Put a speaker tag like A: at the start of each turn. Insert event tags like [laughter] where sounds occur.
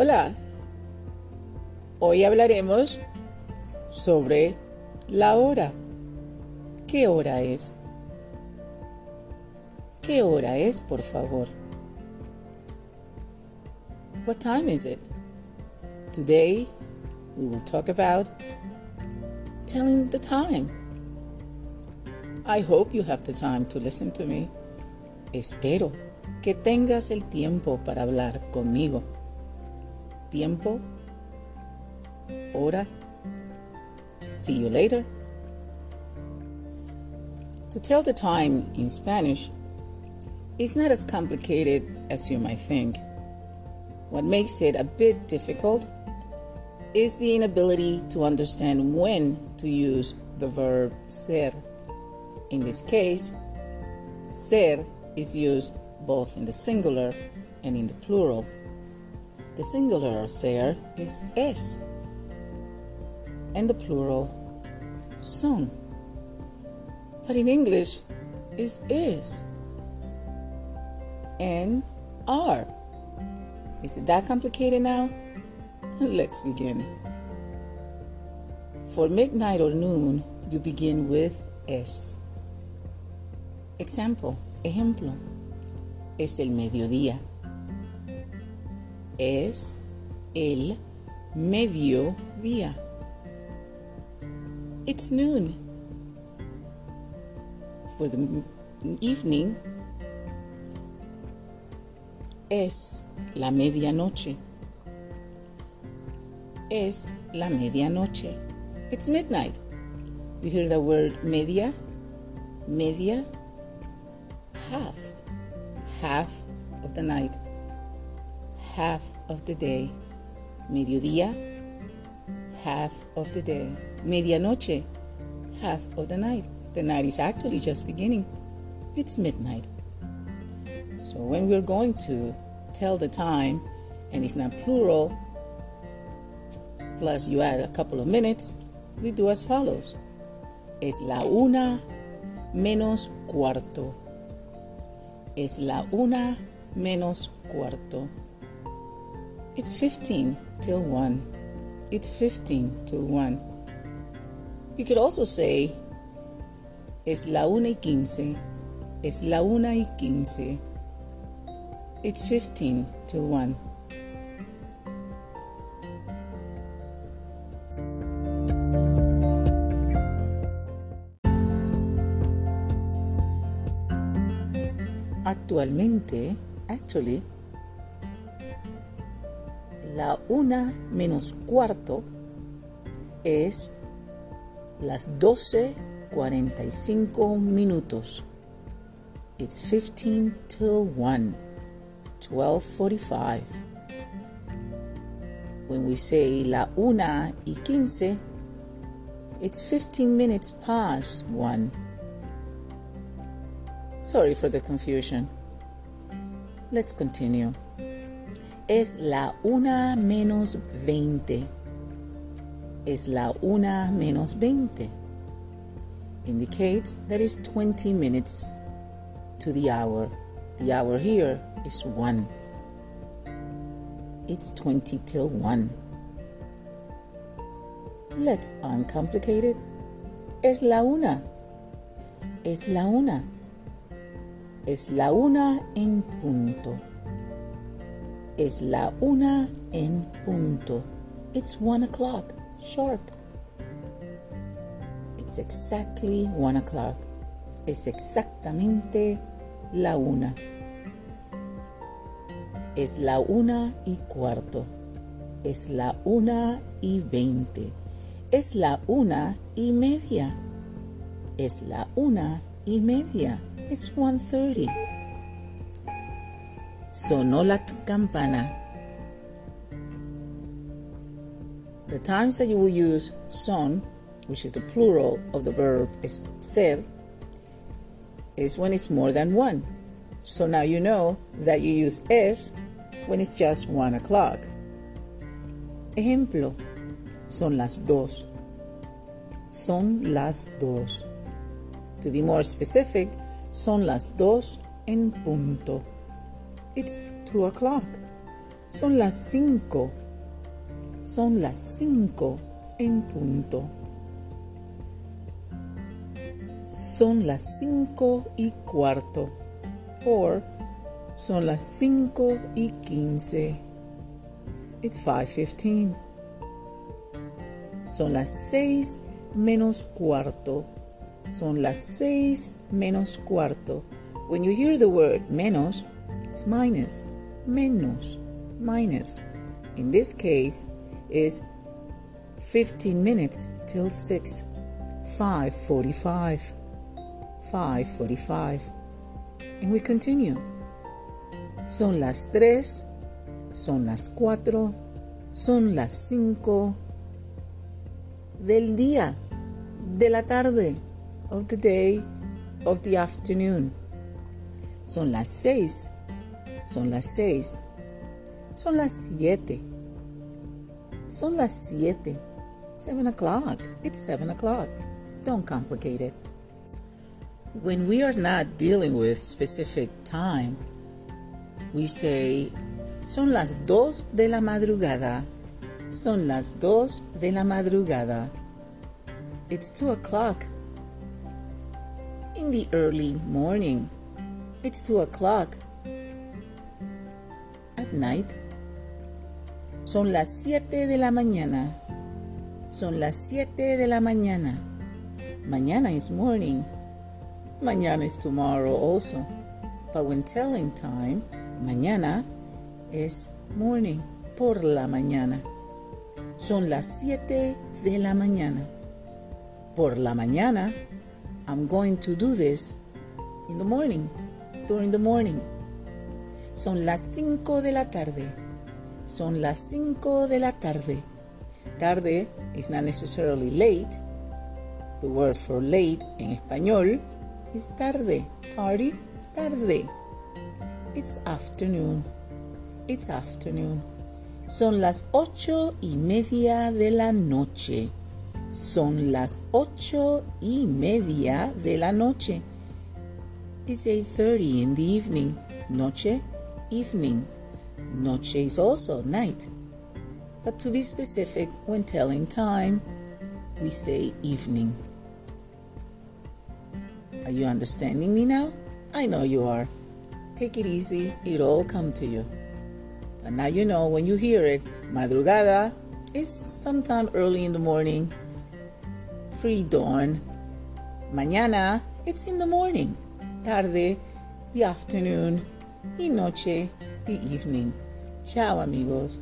A: Hola, hoy hablaremos sobre la hora. ¿Qué hora es? ¿Qué hora es, por favor? What time is it? Today we will talk about telling the time. I hope you have the time to listen to me. Espero que tengas el tiempo para hablar conmigo. Tiempo. Hora. See you later. To tell the time in Spanish is not as complicated as you might think. What makes it a bit difficult is the inability to understand when to use the verb ser. In this case, ser is used both in the singular and in the plural. The singular ser is es, and the plural son. But in English, is is and are. Is it that complicated now? [laughs] Let's begin. For midnight or noon, you begin with es. Example, ejemplo, es el mediodía. Es el mediodía. It's noon. For the evening, es la medianoche. Es la medianoche. It's midnight. You hear the word media? Media half, half of the night, half of the day. Mediodía, half of the day. Medianoche, half of the night. The night is actually just beginning. It's midnight. So when we're going to tell the time and it's not plural, plus you add a couple of minutes, we do as follows. Es la una menos cuarto. Es la una menos cuarto. It's 15 till 1. It's 15 till 1. You could also say, es la una y quince. Es la una y quince. It's 15 till 1. Actualmente, actually, la una menos cuarto es las 12.45 minutos. It's 15 till 1. 12.45. When we say la una y quince, it's 15 minutes past 1. Sorry for the confusion. Let's continue. Es la una menos 20. Es la una menos 20. Indicates that it's 20 minutes to the hour. The hour here is 1. It's 20 till 1. Let's uncomplicate it. Es la una. Es la una. Es la una en punto. Es la una en punto. It's one o'clock, sharp. It's exactly one o'clock. Es exactamente la una. Es la una y cuarto. Es la una y veinte. Es la una y media. Es la una y media. It's 1.30. Sonó la campana. The times that you will use son, which is the plural of the verb ser, is when it's more than one. So now you know that you use es when it's just one o'clock. Ejemplo, son las dos. Son las dos. To be more specific, son las dos en punto. It's two o'clock. Son las cinco. Son las cinco en punto. Son las cinco y cuarto. Or son las cinco y quince. It's 5.15. Son las seis menos cuarto. Son las seis menos cuarto. When you hear the word menos, it's minus. Menos. Minus. In this case, is 15 minutes till 6. 5.45. 5.45. And we continue. Son las 3, son las 4, son las 5 del día, de la tarde, of the day, of the afternoon. Son las 6, son las 6, son las 7, son las 7, 7 o'clock, it's 7 o'clock. Don't complicate it. When we are not dealing with specific time, we say, son las dos de la madrugada. Son las dos de la madrugada. It's two o'clock. In the early morning. It's two o'clock. At night. Son las siete de la mañana. Son las siete de la mañana. Mañana is morning. Mañana is tomorrow also. But when telling time, Mañana es morning, por la mañana. Son las 7 de la mañana. Por la mañana, I'm going to do this in the morning, during the morning. Son las 5 de la tarde. Son las 5 de la tarde. Tarde is not necessarily late. The word for late en español is tarde. Tardy, tarde. It's afternoon. It's afternoon. Son las ocho y media de la noche. Son las ocho y media de la noche. It's 8.30 in the evening. Noche, evening. Noche is also night. But to be specific, when telling time, we say evening. Are you understanding me now? I know you are. Take it easy, it'll all come to you. But now you know when you hear it, madrugada is sometime early in the morning, pre dawn. Mañana, it's in the morning. Tarde, the afternoon. Y noche, the evening. Ciao, amigos.